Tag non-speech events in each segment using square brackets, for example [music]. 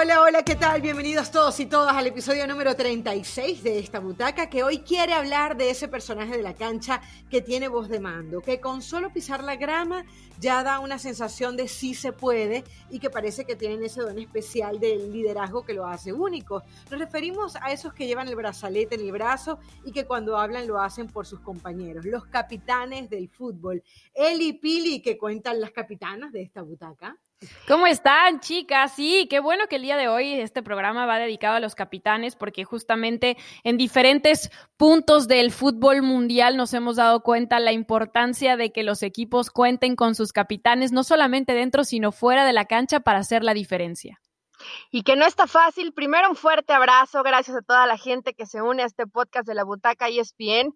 Hola, hola, ¿qué tal? Bienvenidos todos y todas al episodio número 36 de esta butaca que hoy quiere hablar de ese personaje de la cancha que tiene voz de mando, que con solo pisar la grama ya da una sensación de sí se puede y que parece que tienen ese don especial del liderazgo que lo hace único. Nos referimos a esos que llevan el brazalete en el brazo y que cuando hablan lo hacen por sus compañeros, los capitanes del fútbol. Eli Pili, que cuentan las capitanas de esta butaca. ¿Cómo están, chicas? Sí, qué bueno que el día de hoy este programa va dedicado a los capitanes, porque justamente en diferentes puntos del fútbol mundial nos hemos dado cuenta la importancia de que los equipos cuenten con sus capitanes, no solamente dentro, sino fuera de la cancha para hacer la diferencia y que no está fácil. Primero un fuerte abrazo, gracias a toda la gente que se une a este podcast de la Butaca ESPN.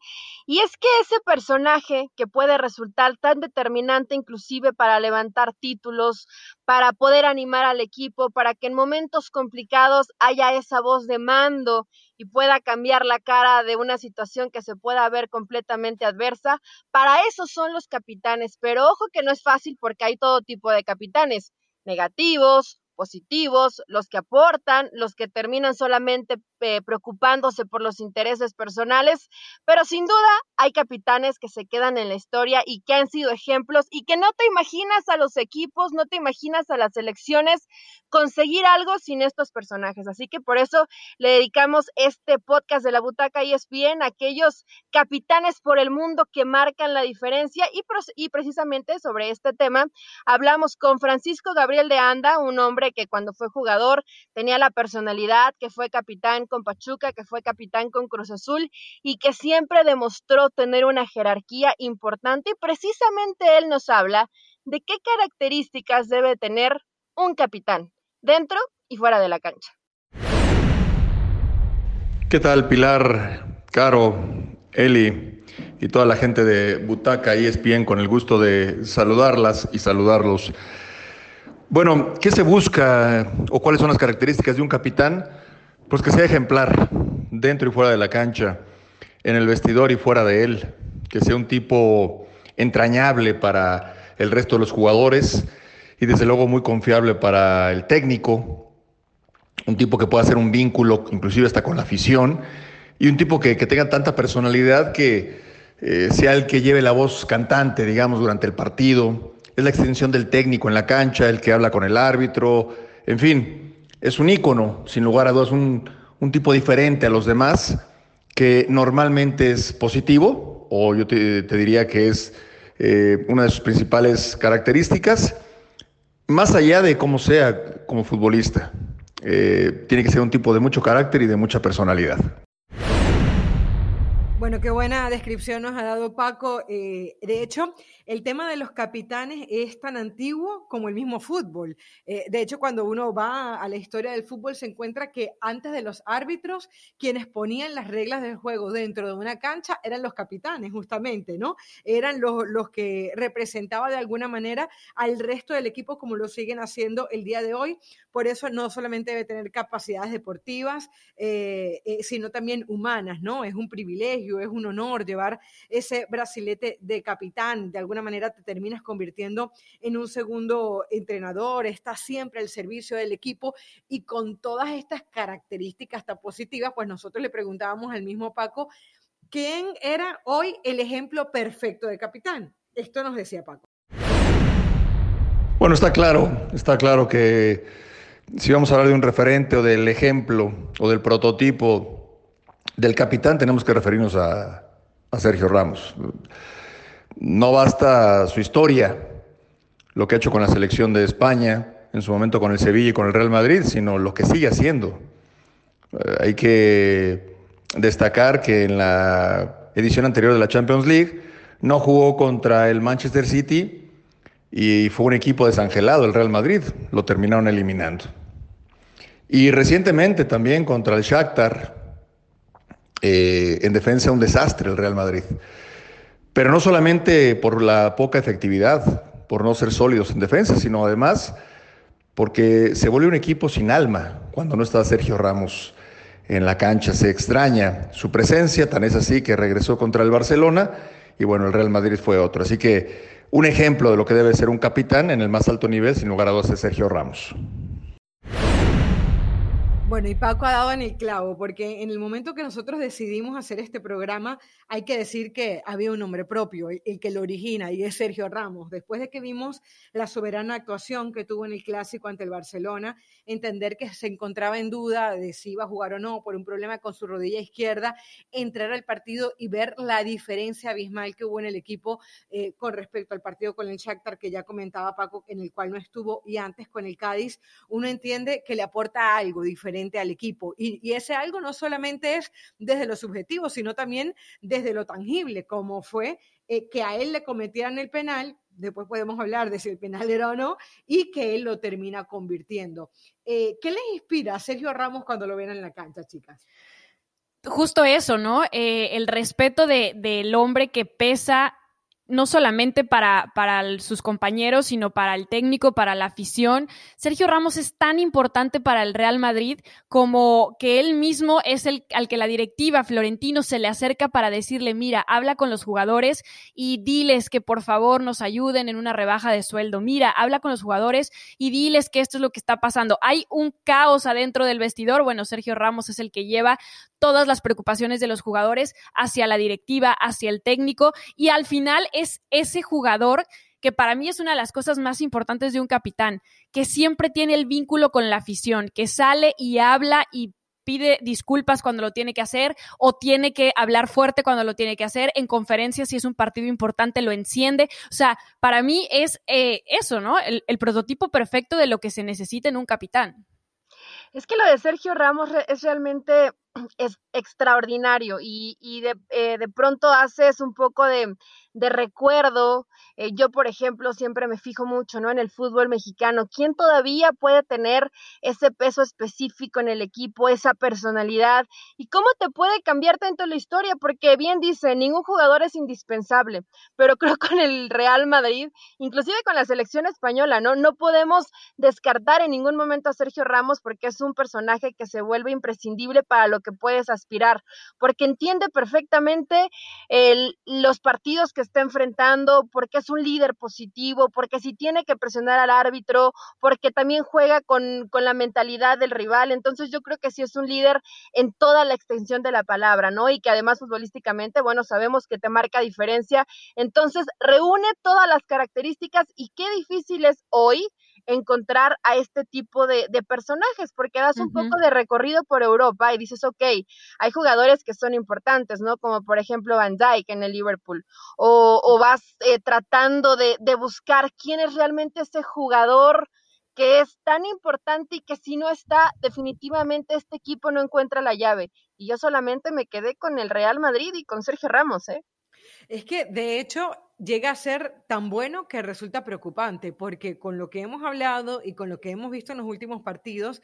Y es que ese personaje que puede resultar tan determinante inclusive para levantar títulos, para poder animar al equipo, para que en momentos complicados haya esa voz de mando y pueda cambiar la cara de una situación que se pueda ver completamente adversa, para eso son los capitanes. Pero ojo que no es fácil porque hay todo tipo de capitanes negativos, positivos, los que aportan, los que terminan solamente eh, preocupándose por los intereses personales, pero sin duda hay capitanes que se quedan en la historia y que han sido ejemplos y que no te imaginas a los equipos, no te imaginas a las selecciones conseguir algo sin estos personajes. Así que por eso le dedicamos este podcast de la Butaca ESPN a aquellos capitanes por el mundo que marcan la diferencia y, y precisamente sobre este tema hablamos con Francisco Gabriel de Anda, un hombre que cuando fue jugador tenía la personalidad, que fue capitán con Pachuca, que fue capitán con Cruz Azul y que siempre demostró tener una jerarquía importante y precisamente él nos habla de qué características debe tener un capitán dentro y fuera de la cancha. ¿Qué tal Pilar, Caro, Eli y toda la gente de Butaca y ESPN con el gusto de saludarlas y saludarlos? Bueno, ¿qué se busca o cuáles son las características de un capitán? Pues que sea ejemplar dentro y fuera de la cancha, en el vestidor y fuera de él, que sea un tipo entrañable para el resto de los jugadores y desde luego muy confiable para el técnico, un tipo que pueda hacer un vínculo inclusive hasta con la afición. Y un tipo que, tenga tanta personalidad que eh, sea el que lleve la voz cantante, digamos, durante el partido, es la extensión del técnico en la cancha, el que habla con el árbitro, en fin, es un ícono, sin lugar a dudas, un, tipo diferente a los demás, que normalmente es positivo, o yo te, diría que es eh, una de sus principales características, más allá de cómo sea como futbolista. Eh, tiene que ser un tipo de mucho carácter y de mucha personalidad. Bueno, qué buena descripción nos ha dado Paco. Eh, de hecho, el tema de los capitanes es tan antiguo como el mismo fútbol. Eh, de hecho, cuando uno va a la historia del fútbol, se encuentra que antes de los árbitros, quienes ponían las reglas del juego dentro de una cancha eran los capitanes, justamente, ¿no? Eran los, los que representaban de alguna manera al resto del equipo, como lo siguen haciendo el día de hoy. Por eso no solamente debe tener capacidades deportivas, eh, sino también humanas, ¿no? Es un privilegio es un honor llevar ese brasilete de capitán. De alguna manera te terminas convirtiendo en un segundo entrenador, estás siempre al servicio del equipo y con todas estas características tan positivas, pues nosotros le preguntábamos al mismo Paco, ¿quién era hoy el ejemplo perfecto de capitán? Esto nos decía Paco. Bueno, está claro, está claro que si vamos a hablar de un referente o del ejemplo o del prototipo del capitán tenemos que referirnos a, Sergio Ramos. No basta su historia, lo que ha hecho con la selección de España, en su momento con el Sevilla y con el Real Madrid, sino lo que sigue haciendo. Eh, hay que destacar que en la edición anterior de la Champions League no jugó contra el Manchester City y fue un equipo desangelado, el Real Madrid, lo terminaron eliminando. Y recientemente también contra el Shakhtar, eh, en defensa un desastre el Real Madrid. Pero no solamente por la poca efectividad, por no ser sólidos en defensa, sino además porque se vuelve un equipo sin alma cuando no está Sergio Ramos en la cancha. Se extraña su presencia, tan es así que regresó contra el Barcelona y bueno, el Real Madrid fue otro. Así que un ejemplo de lo que debe ser un capitán en el más alto nivel, sin lugar a dudas, es Sergio Ramos. Bueno, y Paco ha dado en el clavo, porque en el momento que nosotros decidimos hacer este programa, hay que decir que había un nombre propio, el, que lo origina, y es Sergio Ramos. Después de que vimos la soberana actuación que tuvo en el clásico ante el Barcelona, entender que se encontraba en duda de si iba a jugar o no por un problema con su rodilla izquierda, entrar al partido y ver la diferencia abismal que hubo en el equipo eh, con respecto al partido con el Shakhtar, que ya comentaba Paco, en el cual no estuvo, y antes con el Cádiz, uno entiende que le aporta algo diferente al equipo. Y, ese algo no solamente es desde lo subjetivo, sino también desde lo tangible, como fue eh, que a él le cometieran el penal, después podemos hablar de si el penal era o no, y que él lo termina convirtiendo. Eh, ¿Qué les inspira a Sergio Ramos cuando lo ven en la cancha, chicas? Justo eso, ¿no? Eh, el respeto del hombre que pesa no solamente para, para sus compañeros, sino para el técnico, para la afición. Sergio Ramos es tan importante para el Real Madrid como que él mismo es el al que la directiva Florentino se le acerca para decirle, mira, habla con los jugadores y diles que por favor nos ayuden en una rebaja de sueldo. Mira, habla con los jugadores y diles que esto es lo que está pasando. Hay un caos adentro del vestidor. Bueno, Sergio Ramos es el que lleva todas las preocupaciones de los jugadores hacia la directiva, hacia el técnico y al final es ese jugador que para mí es una de las cosas más importantes de un capitán, que siempre tiene el vínculo con la afición, que sale y habla y pide disculpas cuando lo tiene que hacer o tiene que hablar fuerte cuando lo tiene que hacer. En conferencias, si es un partido importante, lo enciende. O sea, para mí es eh, eso, ¿no? El, el prototipo perfecto de lo que se necesita en un capitán. Es que lo de Sergio Ramos es realmente es extraordinario y, y de, eh, de, pronto haces un poco de, de recuerdo. Eh, yo, por ejemplo, siempre me fijo mucho ¿no? en el fútbol mexicano. ¿Quién todavía puede tener ese peso específico en el equipo, esa personalidad? ¿Y cómo te puede cambiar tanto la historia? Porque bien dice, ningún jugador es indispensable, pero [laughs] creo con el Real Madrid, inclusive con la selección española, ¿no? No podemos descartar en ningún momento a Sergio Ramos porque es un personaje que se vuelve imprescindible para lo que puedes aspirar, porque entiende perfectamente el, los partidos que está enfrentando, porque es un líder positivo, porque si tiene que presionar al árbitro, porque también juega con, con la mentalidad del rival. Entonces yo creo que sí es un líder en toda la extensión de la palabra, ¿no? Y que además futbolísticamente, bueno, sabemos que te marca diferencia. Entonces reúne todas las características y qué difícil es hoy encontrar a este tipo de, personajes, porque das un poco de recorrido por Europa y dices, ok, hay jugadores que son importantes, ¿no? Como por ejemplo Van Dijk en el Liverpool, o, vas eh, tratando de, de buscar quién es realmente ese jugador que es tan importante y que si no está, definitivamente este equipo no encuentra la llave. Y yo solamente me quedé con el Real Madrid y con Sergio Ramos, ¿eh? Es que, de hecho, llega a ser tan bueno que resulta preocupante, porque con lo que hemos hablado y con lo que hemos visto en los últimos partidos,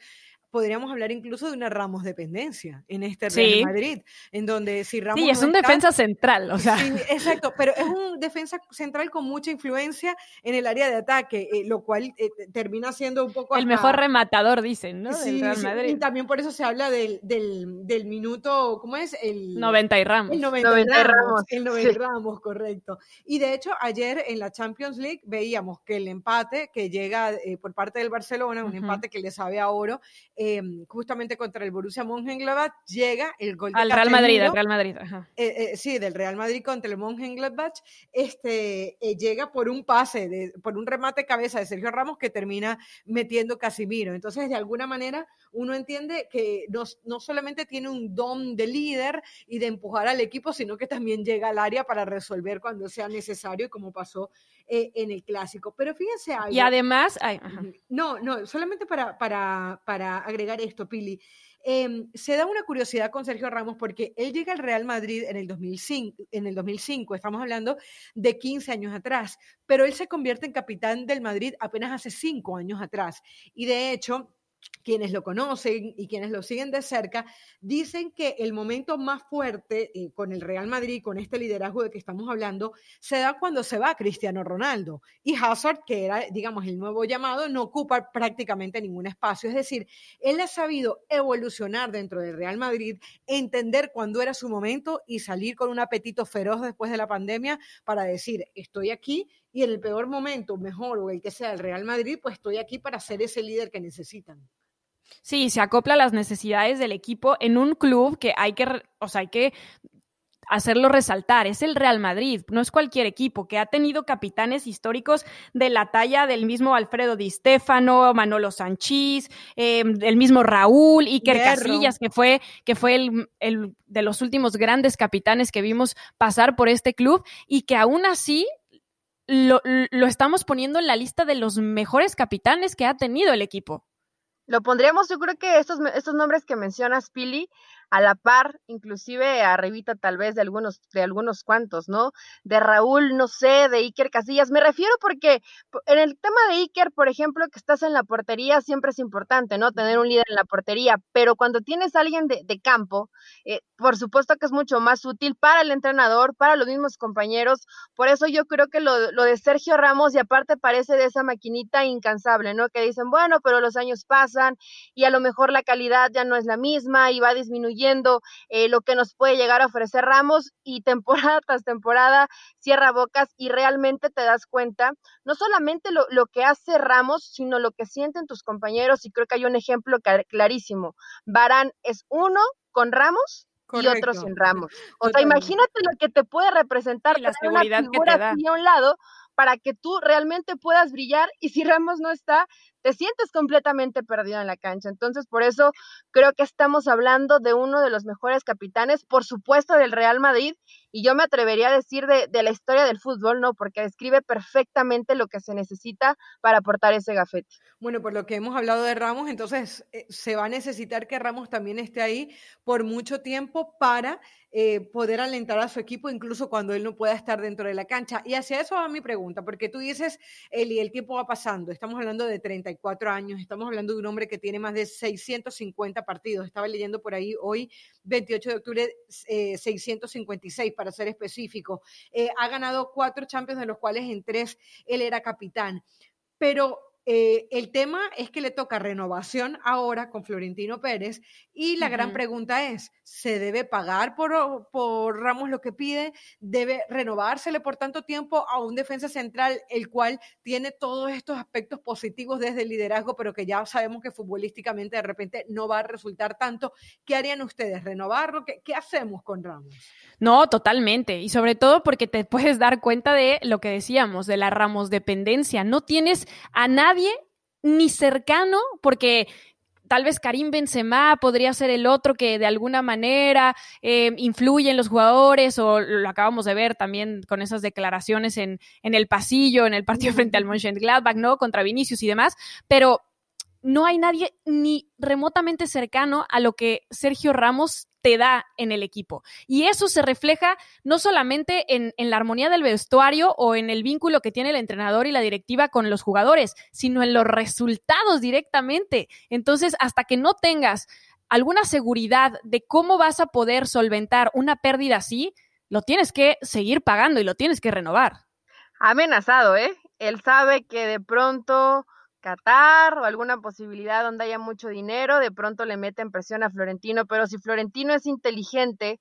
podríamos hablar incluso de una Ramos dependencia en este Real Madrid, en donde si Ramos. Sí, es un defensa central, o sea. Sí, exacto, pero es un defensa central con mucha influencia en el área de ataque, eh, lo cual eh, termina siendo un poco. El mejor rematador, dicen, ¿no? Sí, Real Madrid. y también por eso se habla del, del, del, minuto, ¿cómo es? El 90 y Ramos. El 90, y Ramos, El 90 y Ramos, correcto. Y de hecho, ayer en la Champions League veíamos que el empate que llega eh, por parte del Barcelona, un empate que le sabe a oro, Em, justamente contra el Borussia Mönchengladbach, llega el gol Al Real Madrid, al Real Madrid. Eh, eh, sí, del Real Madrid contra el Mönchengladbach, este, eh, llega por un pase, de, por un remate cabeza de Sergio Ramos que termina metiendo Casimiro. Entonces, de alguna manera, uno entiende que no, no solamente tiene un don de líder y de empujar al equipo, sino que también llega al área para resolver cuando sea necesario, como pasó en el clásico. Pero fíjense algo. Y además, no, no, solamente para, para, para agregar esto, Pili. Em, se da una curiosidad con Sergio Ramos porque él llega al Real Madrid en el, 2005, en el 2005, estamos hablando de 15 años atrás, pero él se convierte en capitán del Madrid apenas hace 5 años atrás. Y de hecho, quienes lo conocen y quienes lo siguen de cerca, dicen que el momento más fuerte eh, con el Real Madrid, con este liderazgo de que estamos hablando, se da cuando se va Cristiano Ronaldo. Y Hazard, que era, digamos, el nuevo llamado, no ocupa prácticamente ningún espacio. Es decir, él ha sabido evolucionar dentro del Real Madrid, entender cuándo era su momento y salir con un apetito feroz después de la pandemia para decir, estoy aquí y en el peor momento, mejor o el que sea el Real Madrid, pues estoy aquí para ser ese líder que necesitan. Sí, se acopla las necesidades del equipo en un club que hay que, o sea, hay que hacerlo resaltar, es el Real Madrid, no es cualquier equipo que ha tenido capitanes históricos de la talla del mismo Alfredo Di Stefano, Manolo Sanchís, eh, el mismo Raúl, Iker Casillas, que fue, que fue el, el de los últimos grandes capitanes que vimos pasar por este club y que aún así lo, lo, estamos poniendo en la lista de los mejores capitanes que ha tenido el equipo. Lo pondríamos, yo creo que estos, estos nombres que mencionas, Pili, a la par, inclusive arribita tal vez de algunos, de algunos cuantos, ¿no? De Raúl, no sé, de Iker Casillas. Me refiero porque en el tema de Iker, por ejemplo, que estás en la portería, siempre es importante, ¿no? Tener un líder en la portería, pero cuando tienes a alguien de, campo, eh, por supuesto que es mucho más útil para el entrenador, para los mismos compañeros. Por eso yo creo que lo, lo de Sergio Ramos, y aparte parece de esa maquinita incansable, ¿no? Que dicen, bueno, pero los años pasan y a lo mejor la calidad ya no es la misma y va disminuyendo eh, lo que nos puede llegar a ofrecer Ramos y [laughs] temporada tras temporada cierra bocas y realmente te das cuenta, no solamente lo, lo que hace Ramos, sino lo que sienten tus compañeros y creo que hay un ejemplo clarísimo. Barán es uno con Ramos y otro sin Ramos. O sea, imagínate lo que te puede representar la seguridad una figura que a un lado para que tú realmente puedas brillar y si Ramos no está, te sientes completamente perdido en la cancha. Entonces, por eso creo que estamos hablando de uno de los mejores capitanes, por supuesto, del Real Madrid, y yo me atrevería a decir de, de la historia del fútbol, ¿no? Porque describe perfectamente lo que se necesita para aportar ese gafete. Bueno, por lo que hemos hablado de Ramos, entonces eh, se va a necesitar que Ramos también esté ahí por mucho tiempo para eh, poder alentar a su equipo, incluso cuando él no pueda estar dentro de la cancha. Y hacia eso va mi pregunta, porque tú dices, Eli, el tiempo va pasando, estamos hablando de 34 años, estamos hablando de un hombre que tiene más de 650 partidos, estaba leyendo por ahí hoy, 28 de octubre, eh, 656 para ser específico, eh, ha ganado cuatro Champions, de los cuales en tres él era capitán. Pero eh, el tema es que le toca renovación ahora con Florentino Pérez y la uh -huh. gran pregunta es, ¿se debe pagar por, por, Ramos lo que pide? ¿Debe renovársele por tanto tiempo a un defensa central el cual tiene todos estos aspectos positivos desde el liderazgo, pero que ya sabemos que futbolísticamente de repente no va a resultar tanto? ¿Qué harían ustedes? ¿Renovarlo? ¿Qué, qué hacemos con Ramos? No, totalmente. Y sobre todo porque te puedes dar cuenta de lo que decíamos, de la Ramos dependencia. No tienes a nadie ni cercano, porque tal vez Karim Benzema podría ser el otro que de alguna manera eh, influye en los jugadores, o lo acabamos de ver también con esas declaraciones en, en el pasillo, en el partido [laughs] frente al Mönchengladbach, ¿no? Contra Vinicius y demás, pero no hay nadie ni remotamente cercano a lo que Sergio Ramos te da en el equipo. Y eso se refleja no solamente en, en, la armonía del vestuario o en el vínculo que tiene el entrenador y la directiva con los jugadores, sino en los resultados directamente. Entonces, hasta que no tengas alguna seguridad de cómo vas a poder solventar una pérdida así, lo tienes que seguir pagando y lo tienes que renovar. Amenazado, ¿eh? Él sabe que de pronto Qatar o alguna posibilidad donde haya mucho dinero, de pronto le meten presión a Florentino, pero si Florentino es inteligente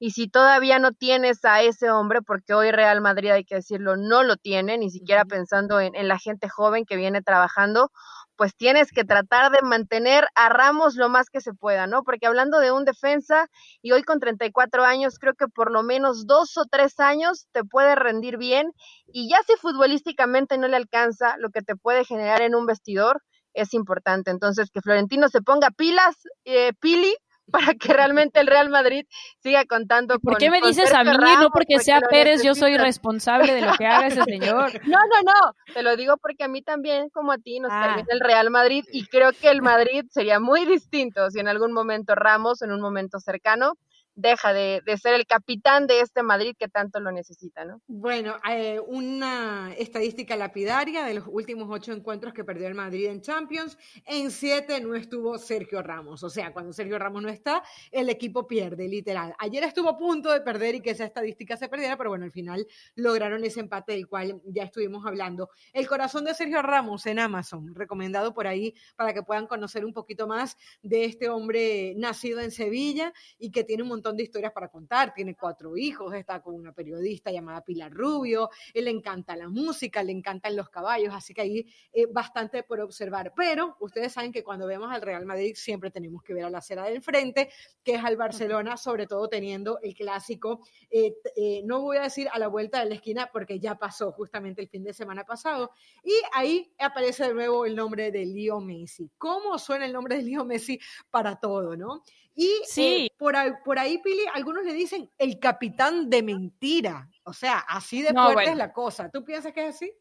y si todavía no tienes a ese hombre, porque hoy Real Madrid, hay que decirlo, no lo tiene, ni siquiera pensando en, en la gente joven que viene trabajando, pues tienes que tratar de mantener a Ramos lo más que se pueda, ¿no? Porque hablando de un defensa, y hoy con 34 años, creo que por lo menos dos o tres años te puede rendir bien, y ya si futbolísticamente no le alcanza lo que te puede generar en un vestidor, es importante. Entonces, que Florentino se ponga pilas, eh, Pili, para que realmente el Real Madrid siga contando ¿Por con, qué me dices a mí? Ramos, no porque sea Pérez, yo soy responsable de lo que haga ese [laughs] señor. No, no, no, te lo digo porque a mí también, como a ti, nos ah. cae el Real Madrid y creo que el [laughs] Madrid sería muy distinto si en algún momento Ramos, en un momento cercano, deja de, de, ser el capitán de este Madrid que tanto lo necesita, ¿no? Bueno, eh, una estadística lapidaria de los últimos ocho encuentros que perdió el Madrid en Champions, en siete no estuvo Sergio Ramos, o sea, cuando Sergio Ramos no está, el equipo pierde, literal. Ayer estuvo a punto de perder y que esa estadística se perdiera, pero bueno, al final lograron ese empate del cual ya estuvimos hablando. El corazón de Sergio Ramos en Amazon, recomendado por ahí para que puedan conocer un poquito más de este hombre nacido en Sevilla y que tiene un montón montón de historias para contar, tiene cuatro hijos, está con una periodista llamada Pilar Rubio, él le encanta la música, le encantan los caballos, así que ahí eh, bastante por observar. Pero ustedes saben que cuando vemos al Real Madrid siempre tenemos que ver a la acera del frente, que es al Barcelona, sobre todo teniendo el clásico, eh, eh, no voy a decir a la vuelta de la esquina porque ya pasó justamente el fin de semana pasado, y ahí aparece de nuevo el nombre de Leo Messi. ¿Cómo suena el nombre de Leo Messi para todo, no? Y sí. por, ahí, por ahí, Pili, algunos le dicen el capitán de mentira. O sea, así de fuerte es la cosa. ¿Tú piensas que es así?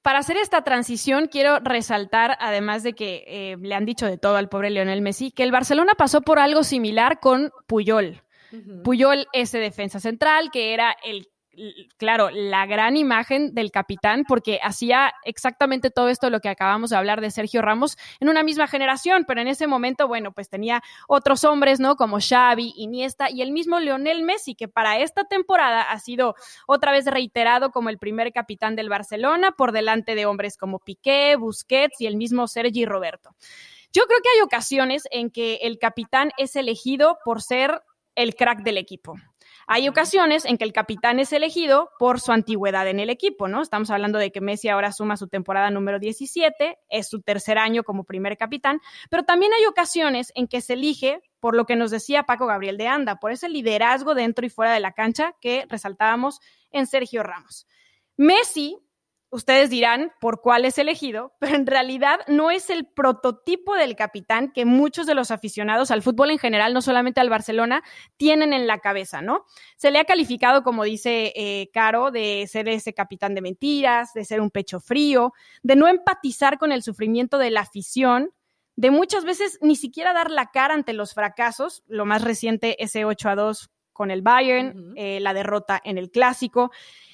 Para hacer esta transición, quiero resaltar, además de que eh, le han dicho de todo al pobre Lionel Messi, que el Barcelona pasó por algo similar con Puyol. Puyol, ese defensa central, que era el claro, la gran imagen del capitán, porque hacía exactamente todo esto lo que acabamos de hablar de Sergio Ramos en una misma generación, pero en ese momento, bueno, pues tenía otros hombres, ¿no? Como Xavi, Iniesta y el mismo Lionel Messi, que para esta temporada ha sido otra vez reiterado como el primer capitán del Barcelona, por delante de hombres como Piqué, Busquets y el mismo Sergi Roberto. Yo creo que hay ocasiones en que el capitán es elegido por ser el crack del equipo. Hay ocasiones en que el capitán es elegido por su antigüedad en el equipo, ¿no? Estamos hablando de que Messi ahora suma su temporada número 17, es su tercer año como primer capitán, pero también hay ocasiones en que se elige por lo que nos decía Paco Gabriel de Anda, por ese liderazgo dentro y fuera de la cancha que resaltábamos en Sergio Ramos. Messi ustedes dirán por cuál es elegido, [laughs] pero en realidad no es el prototipo del capitán que muchos de los aficionados al fútbol en general, no solamente al Barcelona, tienen en la cabeza, ¿no? Se le ha calificado, como dice eh, Caro, de ser ese capitán de mentiras, de ser un pecho frío, de no empatizar con el sufrimiento de la afición, de muchas veces ni siquiera dar la cara ante los fracasos, lo más reciente ese 8 a 2 con el Bayern, eh, la derrota en el clásico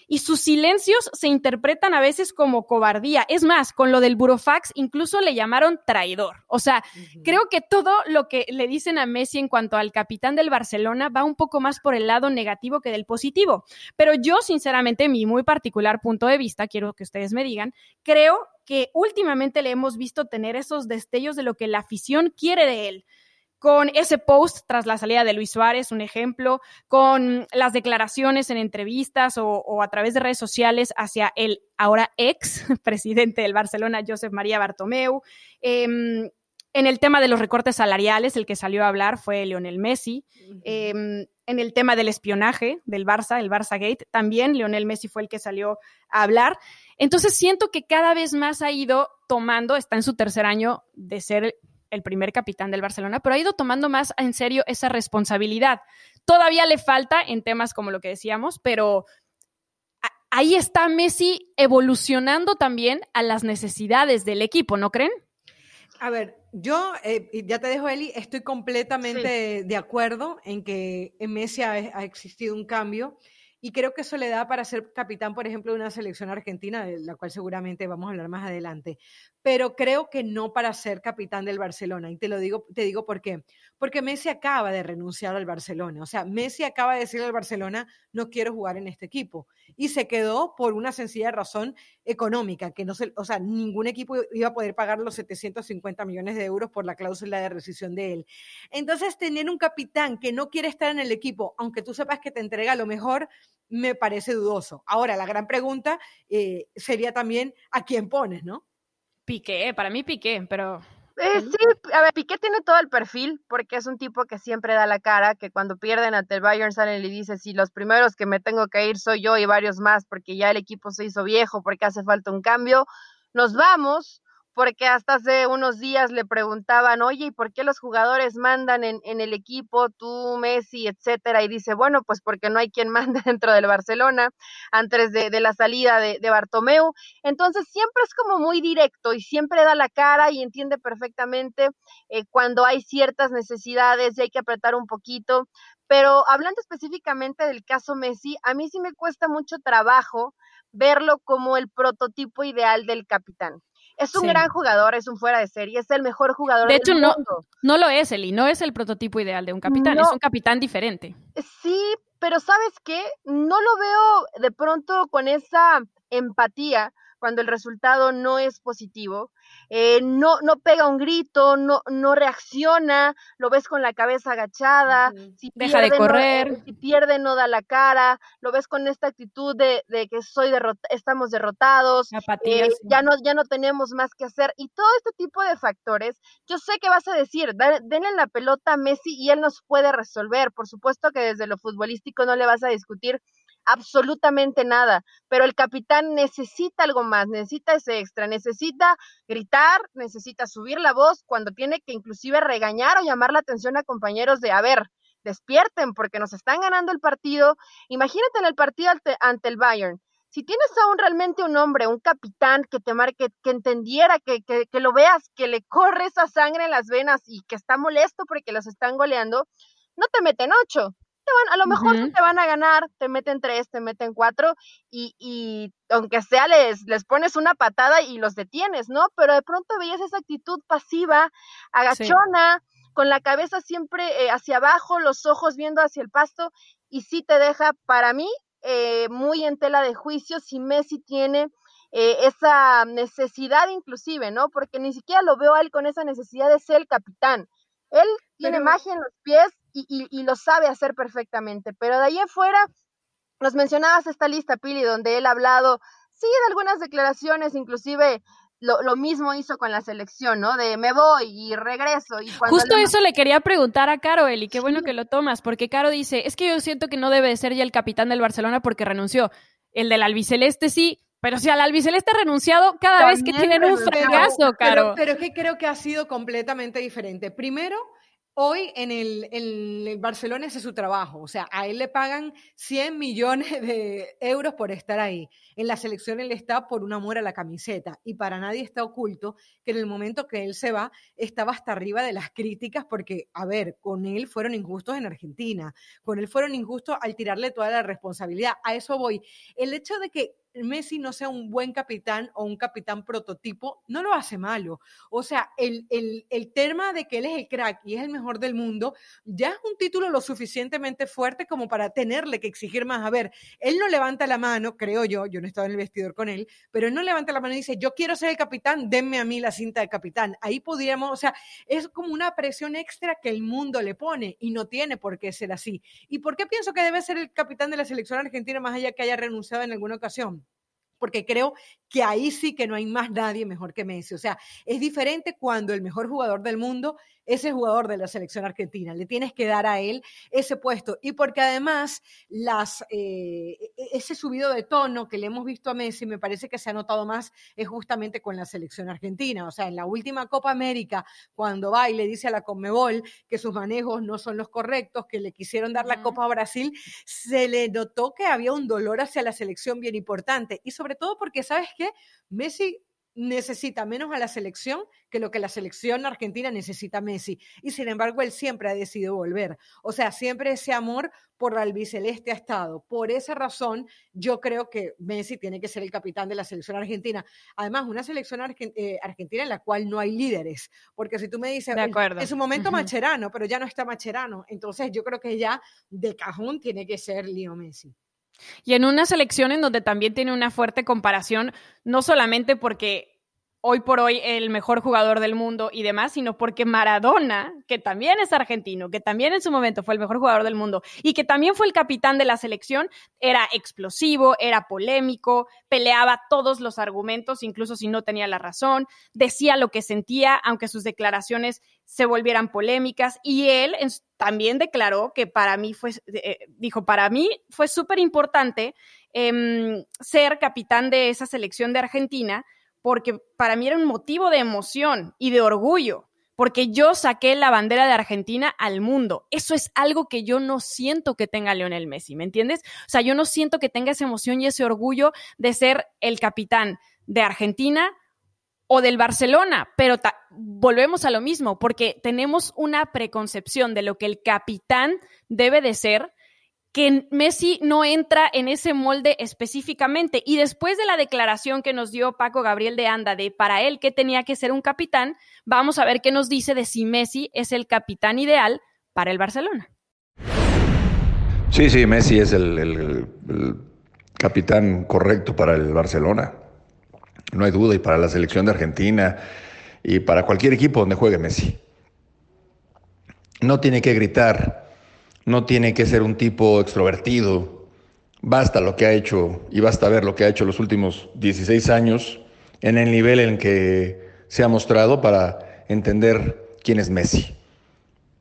y sus silencios se interpretan a veces como cobardía. Es más, con lo del burofax incluso le llamaron traidor. O sea, creo que todo lo que le dicen a Messi en cuanto al capitán del Barcelona va un poco más por el lado negativo que del positivo. Pero yo, sinceramente, mi muy particular punto de vista, quiero que ustedes me digan, creo que últimamente le hemos visto tener esos destellos de lo que la afición quiere de él con ese post tras la salida de Luis Suárez, un ejemplo, con las declaraciones en entrevistas o, a través de redes sociales hacia el ahora ex [laughs] presidente del Barcelona, Josep María Bartomeu. Em, en el tema de los recortes salariales, el que salió a hablar fue Lionel Messi. Em, en el tema del espionaje del Barça, el Barça Gate, también Lionel Messi fue el que salió a hablar. Entonces siento que cada vez más ha ido tomando, está en su tercer año de ser el primer capitán del Barcelona, pero ha ido tomando más en serio esa responsabilidad. Todavía le falta en temas como lo que decíamos, pero ahí está Messi evolucionando también a las necesidades del equipo, ¿no creen? A ver, yo, eh, ya te dejo, Eli, estoy completamente de acuerdo en que en Messi ha, ha existido un cambio. Y creo que eso le da para ser capitán, por ejemplo, de una selección argentina, de la cual seguramente vamos a hablar más adelante. Pero creo que no para ser capitán del Barcelona. Y te lo digo, te digo por qué. Porque Messi acaba de renunciar al Barcelona. O sea, Messi acaba de decirle al Barcelona, no quiero jugar en este equipo. Y se quedó por una sencilla razón económica, que no se, o sea, ningún equipo iba a poder pagar los 750 millones de euros por la cláusula de rescisión de él. Entonces, tener un capitán que no quiere estar en el equipo, aunque tú sepas que te entrega lo mejor, me parece dudoso. Ahora, la gran pregunta eh, sería también a quién pones, ¿no? Piqué, para mí Piqué, pero... Eh, sí, a ver, Piqué tiene todo el perfil porque es un tipo que siempre da la cara, que cuando pierden ante el Bayern salen y dice, si los primeros que me tengo que ir soy yo y varios más porque ya el equipo se hizo viejo, porque hace falta un cambio, nos vamos, porque hasta hace unos días le preguntaban, oye, ¿y por qué los jugadores mandan en, en, el equipo, tú, Messi, etcétera? Y dice, bueno, pues porque no hay quien [laughs] mande dentro del Barcelona antes de, de la salida de, de, Bartomeu. Entonces siempre es como muy directo y siempre da la cara y entiende perfectamente eh, cuando hay ciertas necesidades y hay que apretar un poquito. Pero hablando específicamente del caso Messi, a mí sí me cuesta mucho trabajo verlo como el prototipo ideal del capitán. Es un gran jugador, es un fuera de serie, es el mejor jugador de hecho, no, No lo es, Eli, no es el prototipo ideal de un capitán, es un capitán diferente. Sí, pero ¿sabes qué? No lo veo de pronto con esa empatía cuando el resultado no es positivo, eh, no, no pega un grito, no, no reacciona, lo ves con la cabeza agachada, si Deja de correr. si pierde no da la cara, lo ves con esta actitud de, de que soy estamos derrotados, eh, ya, no, ya no tenemos más que hacer y todo este tipo de factores, yo sé que vas a decir, denle la pelota a Messi y él nos puede resolver, por supuesto que desde lo futbolístico no le vas a discutir absolutamente nada, pero el capitán necesita algo más, necesita ese extra, necesita gritar, necesita subir la voz cuando tiene que inclusive regañar o llamar la atención a compañeros de, a ver, despierten porque nos están ganando el partido. Imagínate en el partido ante, el Bayern. Si tienes aún realmente un hombre, un capitán que te marque, que entendiera, que, que, que lo veas, que le corre esa sangre en las venas y que está molesto porque los están goleando, no te meten ocho, a lo mejor te van a ganar, te meten tres, te meten cuatro, y, y aunque sea les, les pones una patada y los detienes, ¿no? Pero de pronto veías esa actitud pasiva, agachona, con la cabeza siempre eh, hacia abajo, los ojos viendo hacia el pasto, y sí te deja, para mí, eh, muy en tela de juicio si Messi tiene eh, esa necesidad inclusive, ¿no? Porque ni siquiera lo veo a él con esa necesidad de ser el capitán. Él tiene magia en los pies y, lo sabe hacer perfectamente. Pero de ahí afuera, nos mencionabas esta lista, Pili, donde él ha hablado, sí, de algunas declaraciones, inclusive lo, mismo hizo con la selección, ¿no? De me voy y regreso. Y Justo eso le quería preguntar a Caro, Eli, qué bueno que lo tomas, porque Caro dice, es que yo siento que no debe de ser ya el capitán del Barcelona porque renunció. El del albiceleste sí, pero si al albiceleste ha renunciado cada vez que tienen un fracaso, Caro. Pero, pero que creo que ha sido completamente diferente. Primero, Hoy en el, Barcelona ese es su trabajo, o sea, a él le pagan 100 millones de euros por estar ahí. En la selección él está por un amor a la camiseta y para nadie está oculto que en el momento que él se va estaba hasta arriba de las críticas porque, a ver, con él fueron injustos en Argentina, con él fueron injustos al tirarle toda la responsabilidad. A eso voy. El hecho de que Messi no sea un buen capitán o un capitán prototipo, no lo hace malo. O sea, el, el, el, tema de que él es el crack y es el mejor del mundo, ya es un título lo suficientemente fuerte como para tenerle que exigir más. A ver, él no levanta la mano, creo yo, yo no he estado en el vestidor con él, pero él no levanta la mano y dice, yo quiero ser el capitán, denme a mí la cinta de capitán. Ahí podríamos, o sea, es como una presión extra que el mundo le pone y no tiene por qué ser así. ¿Y por qué pienso que debe ser el capitán de la selección argentina más allá que haya renunciado en alguna ocasión? Porque creo que ahí sí que no hay más nadie mejor que Messi. O sea, es diferente cuando el mejor jugador del mundo es el jugador de la selección argentina. Le tienes que dar a él ese puesto. Y porque además las, eh, e-, ese subido de tono que le hemos visto a Messi, me parece que se ha notado más, es justamente con la selección argentina. O sea, en la última Copa América, cuando va y le dice a la Conmebol que sus manejos no son los correctos, que le quisieron dar la Copa a Brasil, se le notó que había un dolor hacia la selección bien importante. Y sobre todo porque, ¿sabes qué? Messi necesita menos a la selección que lo que la selección argentina necesita a Messi. Y sin embargo, él siempre ha decidido volver. O sea, siempre ese amor por la albiceleste ha estado. Por esa razón, yo creo que Messi tiene que ser el capitán de la selección argentina. Además, una selección eh, argentina en la cual no hay líderes. Porque si tú me dices, en su momento Macherano, pero ya no está Macherano. Entonces, yo creo que ya de cajón tiene que ser Leo Messi. Y en una selección en donde también tiene una fuerte comparación, no solamente porque hoy por hoy el mejor jugador del mundo y demás, sino porque Maradona, que también es argentino, que también en su momento fue el mejor jugador del mundo y que también fue el capitán de la selección, era explosivo, era polémico, peleaba todos los argumentos, incluso si no tenía la razón, decía lo que sentía, aunque sus declaraciones se volvieran polémicas. Y él también declaró que para mí fue, eh, dijo, para mí fue súper importante em, ser capitán de esa selección de Argentina porque para mí era un motivo de emoción y de orgullo, porque yo saqué la bandera de Argentina al mundo. Eso es algo que yo no siento que tenga Lionel Messi, ¿me entiendes? O sea, yo no siento que tenga esa emoción y ese orgullo de ser el capitán de Argentina o del Barcelona, pero volvemos a lo mismo, porque tenemos una preconcepción de lo que el capitán debe de ser que Messi no entra en ese molde específicamente. Y después de la declaración que nos dio Paco Gabriel de Anda de para él que tenía que ser un capitán, vamos a ver qué nos dice de si Messi es el capitán ideal para el Barcelona. Sí, sí, Messi es el, capitán correcto para el Barcelona. no hay duda, y para la selección de Argentina y para cualquier equipo donde juegue Messi. No tiene que gritar, no tiene que ser un tipo extrovertido, basta lo que ha hecho y basta ver lo que ha hecho los últimos 16 años en el nivel en que se ha mostrado para entender quién es Messi.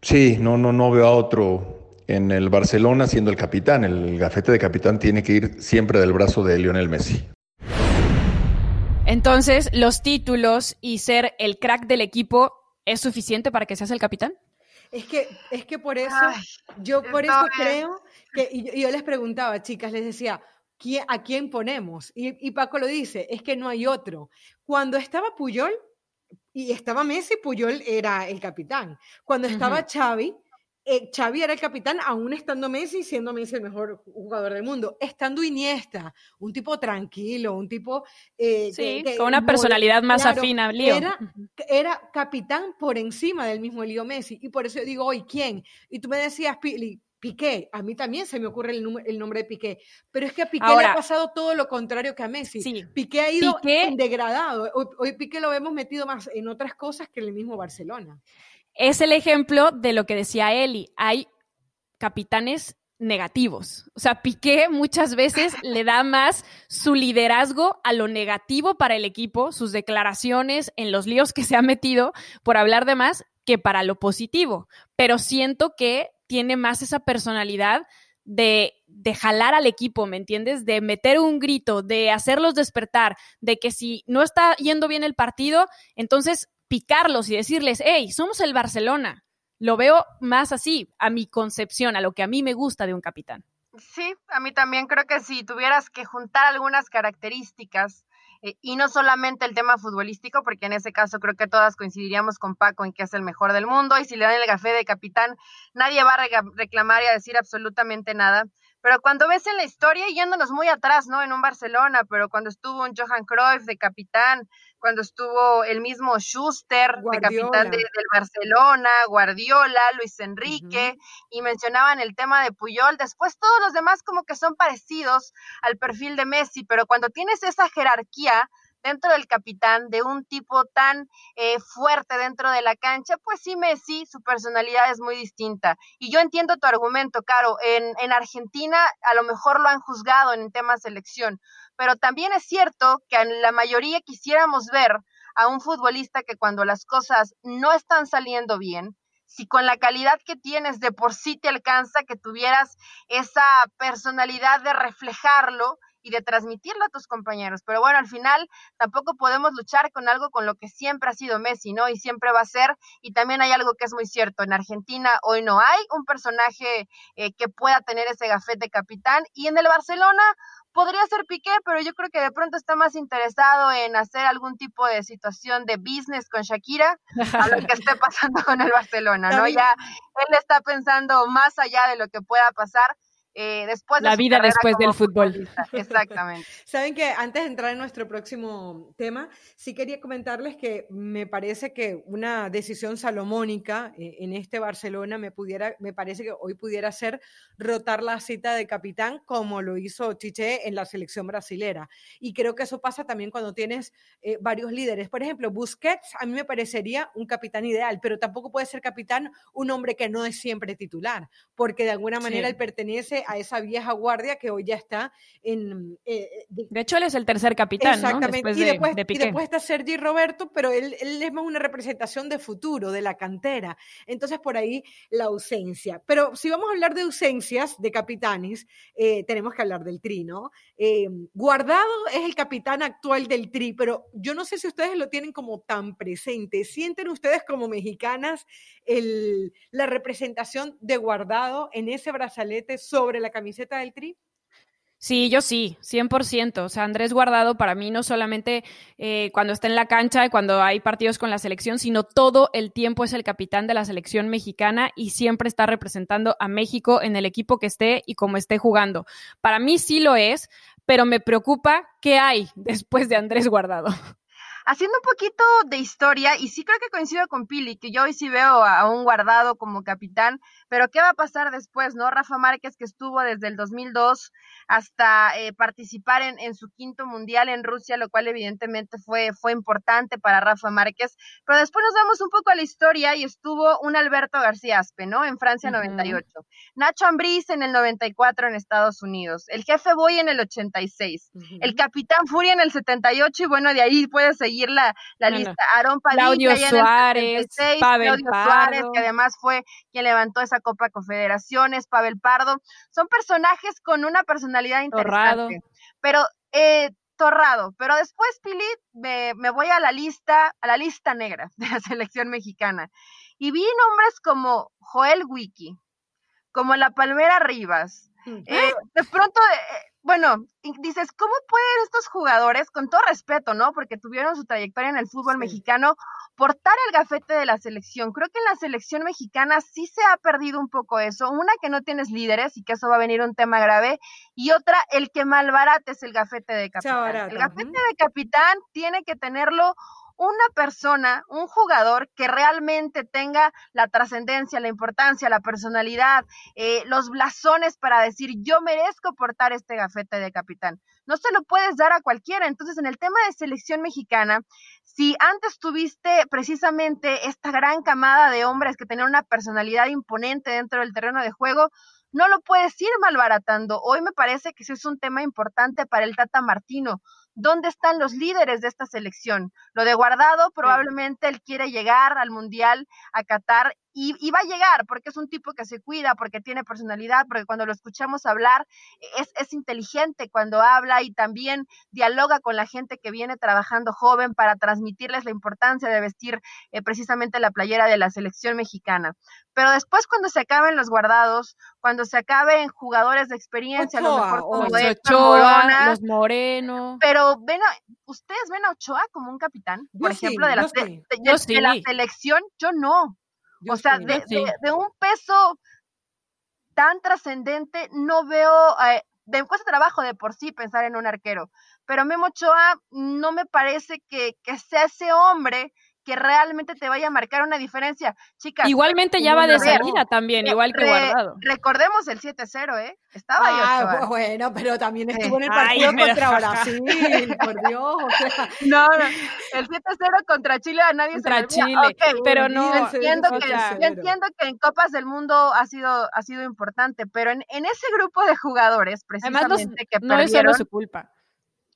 Sí, no, no, no veo a otro en el Barcelona siendo el capitán. El gafete de capitán tiene que ir siempre del brazo de Lionel Messi. Entonces, los títulos y ser el crack del equipo es suficiente para que seas el capitán? Es que, es que por eso, yo por eso creo que, y yo les preguntaba, chicas, les decía, ¿a quién ponemos? Y, y, Paco lo dice, es que no hay otro. Cuando estaba Puyol y estaba Messi, Puyol era el capitán. Cuando estaba Xavi, eh, Xavi era el capitán, aún estando Messi, siendo Messi el mejor jugador del mundo. Estando Iniesta, un tipo tranquilo, un tipo... Eh, sí, con una personalidad más afín a Leo. Era, era, capitán por encima del mismo Leo Messi. Y por eso yo digo, hoy, ¿quién? Y tú me decías, Piqué, a mí también se me ocurre el, nombre de Piqué, pero es que a Piqué le ha pasado todo lo contrario que a Messi. Sí, Piqué ha ido degradado. Hoy, hoy Piqué lo hemos metido más en otras cosas que en el mismo Barcelona es el ejemplo de lo que decía Eli. Hay capitanes negativos. O sea, Piqué muchas veces [laughs] le da más su liderazgo a lo negativo para el equipo, sus declaraciones en los líos que se ha metido por hablar de más, que para lo positivo. Pero siento que tiene más esa personalidad de, de jalar al equipo, ¿me entiendes? De meter un grito, de hacerlos despertar, de que si no está yendo bien el partido, entonces picarlos y decirles, hey, somos el Barcelona. Lo veo más así, a mi concepción, a lo que a mí me gusta de un capitán. Sí, a mí también creo que si tuvieras que juntar algunas características eh, y no solamente el tema futbolístico, porque en ese caso creo que todas coincidiríamos con Paco en que es el mejor del mundo y si le dan el café de capitán, nadie va a reclamar y a decir absolutamente nada. Pero cuando ves en la historia, yéndonos muy atrás, ¿no? En un Barcelona, pero cuando estuvo un Johan Cruyff de capitán, cuando estuvo el mismo Schuster de capitán del Barcelona, Guardiola, Luis Enrique, y mencionaban el tema de Puyol. Después todos los demás como que son parecidos al perfil de Messi, pero cuando tienes esa jerarquía, dentro del capitán, de un tipo tan eh, fuerte dentro de la cancha, pues sí, Messi, su personalidad es muy distinta. Y yo entiendo tu argumento, Caro. En, en Argentina a lo mejor lo han juzgado en tema selección, pero también es cierto que en la mayoría quisiéramos ver a un futbolista que cuando las cosas no están saliendo bien, si con la calidad que tienes de por sí te alcanza, que tuvieras esa personalidad de reflejarlo y de transmitirlo a tus compañeros. Pero bueno, al final tampoco podemos luchar con algo con lo que siempre ha sido Messi, ¿no? Y siempre va a ser. Y también hay algo que es muy cierto. En Argentina hoy no hay un personaje eh, que pueda tener ese gafete capitán. Y en el Barcelona podría ser Piqué, pero yo creo que de pronto está más interesado en hacer algún tipo de situación de business con Shakira a lo que esté [laughs] pasando con el Barcelona, ¿no? Ya él está pensando más allá de lo que pueda pasar eh, después la vida después del fútbol. [laughs] Exactamente. Saben que antes de entrar en nuestro próximo tema, sí quería comentarles que me parece que una decisión salomónica eh, en este Barcelona me pudiera, me parece que hoy pudiera ser rotar la cita de capitán como lo hizo Chiche en la selección brasilera. Y creo que eso pasa también cuando tienes eh, varios líderes. Por ejemplo, Busquets a mí me parecería un capitán ideal, pero tampoco puede ser capitán un hombre que no es siempre titular, porque de alguna manera él pertenece a esa vieja guardia que hoy ya está en... Eh, eh, de, hecho, él es el tercer capitán, Exactamente. y, después, y después está Sergi Roberto, pero él, él, es más una representación de futuro, de la cantera. Entonces, por ahí la ausencia. Pero si vamos a hablar de ausencias de capitanes, eh, tenemos que hablar del Tri, ¿no? Guardado es el capitán actual del Tri, pero yo no sé si ustedes lo tienen como tan presente. ¿Sienten ustedes como mexicanas el, la representación de Guardado en ese brazalete sobre la camiseta del Tri? Sí, yo sí, 100%. O sea, Andrés Guardado para mí no solamente eh, cuando está en la cancha y cuando hay partidos con la selección, sino todo el tiempo es el capitán de la selección mexicana y siempre está representando a México en el equipo que esté y como esté jugando. Para mí sí lo es, pero me preocupa qué hay después de Andrés Guardado. haciendo un poquito de historia, y sí creo que coincido con Pili, que yo hoy sí veo a un guardado como capitán, pero ¿qué va a pasar después, no? Rafa Márquez, que estuvo desde el 2002 hasta eh, participar en, en, su quinto mundial en Rusia, lo cual evidentemente fue, fue importante para Rafa Márquez, pero después nos vamos un poco a la historia y estuvo un Alberto García Aspe, ¿no? En Francia 98, Nacho Ambriz en el 94 en Estados Unidos, el jefe Boy en el 86, el capitán Furia en el 78 y bueno, de ahí puedes seguir la, la lista. Aaron Padilla Suárez, Pavel Suárez, que además fue quien levantó esa Copa Confederaciones, Pavel Pardo. Son personajes con una personalidad interesante. Pero eh, Torrado, pero después, Pili, me, me, voy a la lista, a la lista negra [laughs] de la selección mexicana. Y vi nombres como Joel Wiki, como la Palmera Rivas. Mm. Eh, de pronto, eh, bueno, dices, ¿cómo pueden estos jugadores, con todo respeto, ¿no? Porque tuvieron su trayectoria en el fútbol mexicano, portar el gafete de la selección? Creo que en la selección mexicana sí se ha perdido un poco eso. Una, que no tienes líderes y que eso va a venir un tema grave. Y otra, el que es el gafete de capitán. El gafete de capitán tiene que tenerlo una persona, un jugador que realmente tenga la trascendencia, la importancia, la personalidad, eh, los blasones para decir yo merezco portar este gafete de capitán. No se lo puedes dar a cualquiera. Entonces, en el tema de selección mexicana, si antes tuviste precisamente esta gran camada de hombres que tenían una personalidad imponente dentro del terreno de juego, no lo puedes ir malbaratando. Hoy me parece que ese es un tema importante para el Tata Martino. ¿Dónde están los líderes de esta selección? Lo de Guardado, probablemente él quiere llegar al Mundial a Qatar y, va a llegar porque es un tipo que se cuida, porque tiene personalidad, porque cuando lo escuchamos hablar es, es inteligente cuando habla y también dialoga con la gente que viene trabajando joven para transmitirles la importancia de vestir eh, precisamente la playera de la selección mexicana. Pero después cuando se acaben los guardados, cuando se acaben jugadores de experiencia, a lo mejor como Ochoa, los Moreno. Pero ven ustedes ven a Ochoa como un capitán, por ejemplo, de, la, de la selección, yo no o sea, de, un peso tan trascendente, no veo, eh, de cuesta trabajo de por sí pensar en un arquero, pero Memo Ochoa no me parece que, que sea ese hombre que realmente te vaya a marcar una diferencia. Chicas. Igualmente ya va de salida también, igual que Guardado. Recordemos el 7-0, ¿eh? Estaba ahí ah, bueno, pero también estuvo en el partido contra Brasil, por Dios. [laughs] No, no, el 7-0 contra Chile a nadie contra se Chile, pero no. Yo entiendo, que, yo entiendo que en Copas del Mundo ha sido, ha sido importante, pero en, en ese grupo de jugadores, precisamente que no es solo su culpa.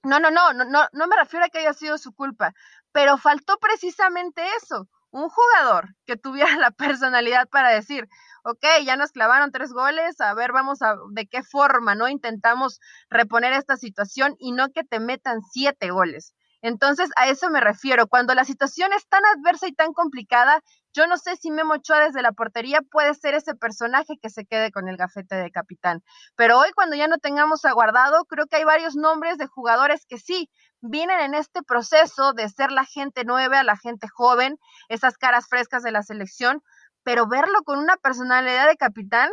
No, no, no, no, no, no me refiero a que haya sido su culpa, pero faltó precisamente eso, un jugador que tuviera [laughs] la personalidad para decir, ok, ya nos clavaron tres goles, a ver, vamos a, de qué forma, ¿no? Intentamos reponer esta situación y no que te metan siete goles. Entonces, a eso me refiero. Cuando la situación es tan adversa y tan complicada, yo no sé si Memo Ochoa desde la portería puede ser ese personaje que se quede con el gafete de capitán. Pero hoy, cuando ya no tengamos aguardado, creo que hay varios nombres de jugadores que sí vienen en este proceso de ser la gente nueva, la gente joven, esas caras frescas de la selección, pero verlo con una personalidad de capitán,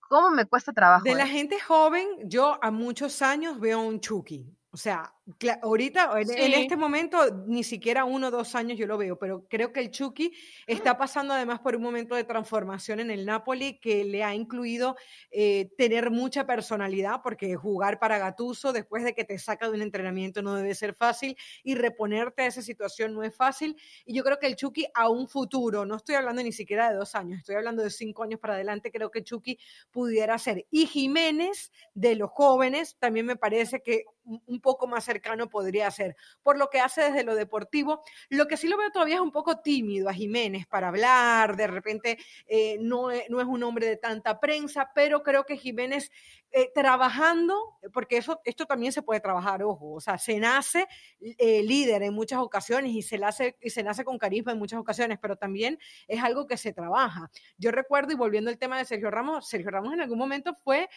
¿cómo me cuesta trabajo? De la eh? gente joven, yo a muchos años veo un Chucky. O sea, ahorita, en, este momento, ni siquiera uno o dos años yo lo veo, pero creo que el Chucky está pasando además por un momento de transformación en el Napoli que le ha incluido eh, tener mucha personalidad, porque jugar para Gatuso después de que te saca de un entrenamiento no debe ser fácil y reponerte a esa situación no es fácil. Y yo creo que el Chucky a un futuro, no estoy hablando ni siquiera de dos años, estoy hablando de cinco años para adelante, creo que Chucky pudiera ser. Y Jiménez, de los jóvenes, también me parece que un poco más cercano podría ser. Por lo que hace desde lo deportivo, lo que sí lo veo todavía es un poco tímido a Jiménez para hablar, de repente eh, no, no, es, un hombre de tanta prensa, pero creo que Jiménez eh, trabajando, porque eso, esto también se puede trabajar, ojo, o sea, se nace eh, líder en muchas ocasiones y se, nace, y se nace con carisma en muchas ocasiones, pero también es algo que se trabaja. Yo recuerdo, y volviendo al tema de Sergio Ramos, Sergio Ramos en algún momento fue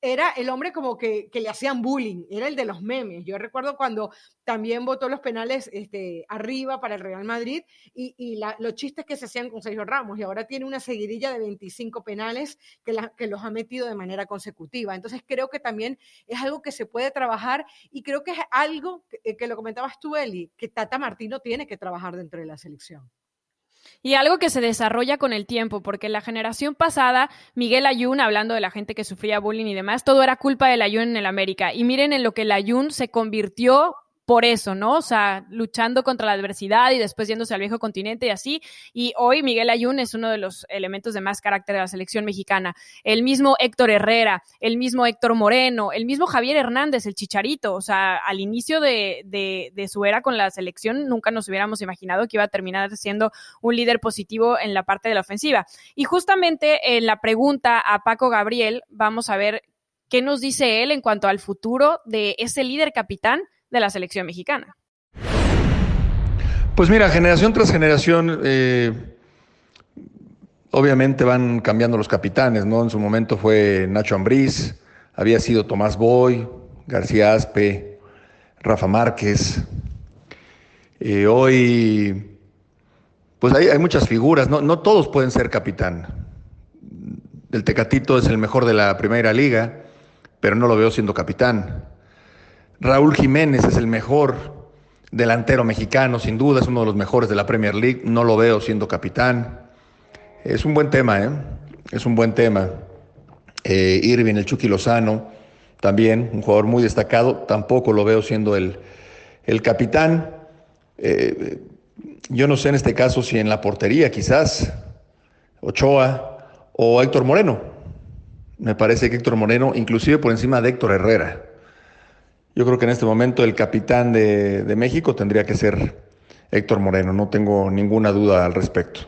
era el hombre como que, le hacían bullying, era el de los memes. Yo recuerdo cuando también votó los penales este, arriba para el Real Madrid y, los chistes que se hacían con Sergio Ramos y ahora tiene una seguidilla de 25 penales que, que los ha metido de manera consecutiva. Entonces creo que también es algo que se puede trabajar y creo que es algo que, que lo comentabas tú, Eli, que Tata Martino tiene que trabajar dentro de la selección. Y algo que se desarrolla con el tiempo, porque la generación pasada, Miguel Ayun, hablando de la gente que sufría bullying y demás, todo era culpa del Ayun en el América. Y miren en lo que el Ayun se convirtió por eso, ¿no? O sea, luchando contra la adversidad y después yéndose al viejo continente y así. Y hoy Miguel Ayun es uno de los elementos de más carácter de la selección mexicana. El mismo Héctor Herrera, el mismo Héctor Moreno, el mismo Javier Hernández, el Chicharito. O sea, al inicio de, de, su era con la selección nunca nos hubiéramos imaginado que iba a terminar siendo un líder positivo en la parte de la ofensiva. Y justamente en la pregunta a Paco Gabriel, vamos a ver qué nos dice él en cuanto al futuro de ese líder capitán de la selección mexicana. Pues mira, generación tras generación, eh, obviamente van cambiando los capitanes, ¿no? En su momento fue Nacho Ambriz, había sido Tomás Boy, García Aspe, Rafa Márquez. Eh, hoy, pues hay, hay, muchas figuras, ¿no? no todos pueden ser capitán. El Tecatito es el mejor de la primera liga, pero no lo veo siendo capitán. Raúl Jiménez es el mejor delantero mexicano, sin duda, es uno de los mejores de la Premier League. No lo veo siendo capitán. Es un buen tema, ¿eh? Es un buen tema. Eh, Irving, el Chucky Lozano, también un jugador muy destacado, tampoco lo veo siendo el, el capitán. Eh, yo no sé en este caso si en la portería quizás, Ochoa o Héctor Moreno. Me parece que Héctor Moreno, inclusive por encima de Héctor Herrera. Yo creo que en este momento el capitán de, México tendría que ser Héctor Moreno, no tengo ninguna duda al respecto.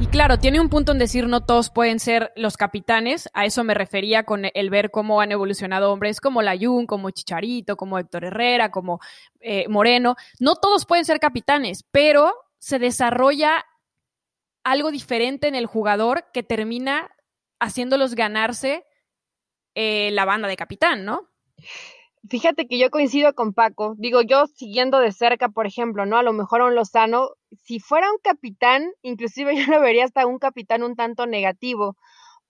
Y claro, tiene un punto en decir no todos pueden ser los capitanes, a eso me refería con el ver cómo han evolucionado hombres como Layun, como Chicharito, como Héctor Herrera, como eh, Moreno. No todos pueden ser capitanes, pero se desarrolla algo diferente en el jugador que termina haciéndolos ganarse eh, la banda de capitán, ¿no? Fíjate que yo coincido con Paco. Digo, yo siguiendo de cerca, por ejemplo, ¿no? A lo mejor a un Lozano, si fuera un capitán, inclusive [laughs] yo lo vería hasta un capitán un tanto negativo,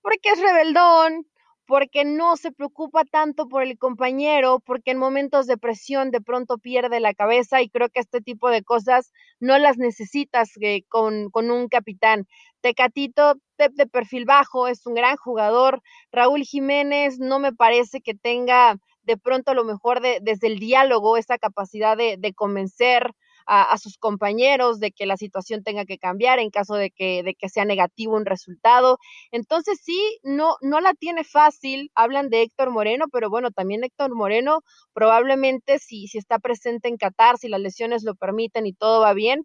porque es rebeldón, porque no se preocupa tanto por el compañero, porque en momentos de presión de pronto pierde la cabeza y creo que este tipo de cosas no las necesitas eh, con, con, un capitán. Tecatito, de perfil bajo, es un gran jugador. Raúl Jiménez no me parece que tenga de pronto a lo mejor de, desde el diálogo esa capacidad de, de convencer a, sus compañeros de que la situación tenga que cambiar en caso de que, de que sea negativo un resultado. Entonces sí, no, no la tiene fácil. Hablan de Héctor Moreno, pero bueno, también Héctor Moreno probablemente si, si está presente en Qatar, si las lesiones lo permiten y todo va bien,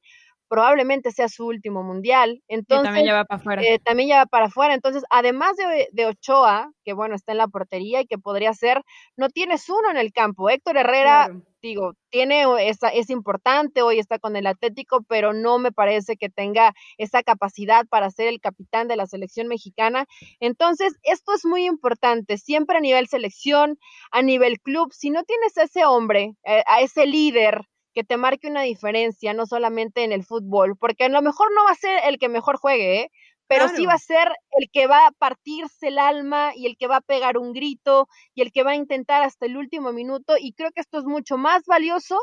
probablemente sea su último mundial. Entonces, también ya va para afuera. Eh, también ya va para afuera. Entonces, además de, de, Ochoa, que bueno, está en la portería y que podría ser, no tienes uno en el campo. Héctor Herrera, digo, tiene esa, es importante, hoy está con el Atlético, pero no me parece que tenga esa capacidad para ser el capitán de la selección mexicana. Entonces, esto es muy importante, siempre a nivel selección, a nivel club, si no tienes a ese hombre, eh, a ese líder, que te marque una diferencia, no solamente en el fútbol, porque a lo mejor no va a ser el que mejor juegue, ¿eh? pero sí va a ser el que va a partirse el alma y el que va a pegar un grito y el que va a intentar hasta el último minuto y creo que esto es mucho más valioso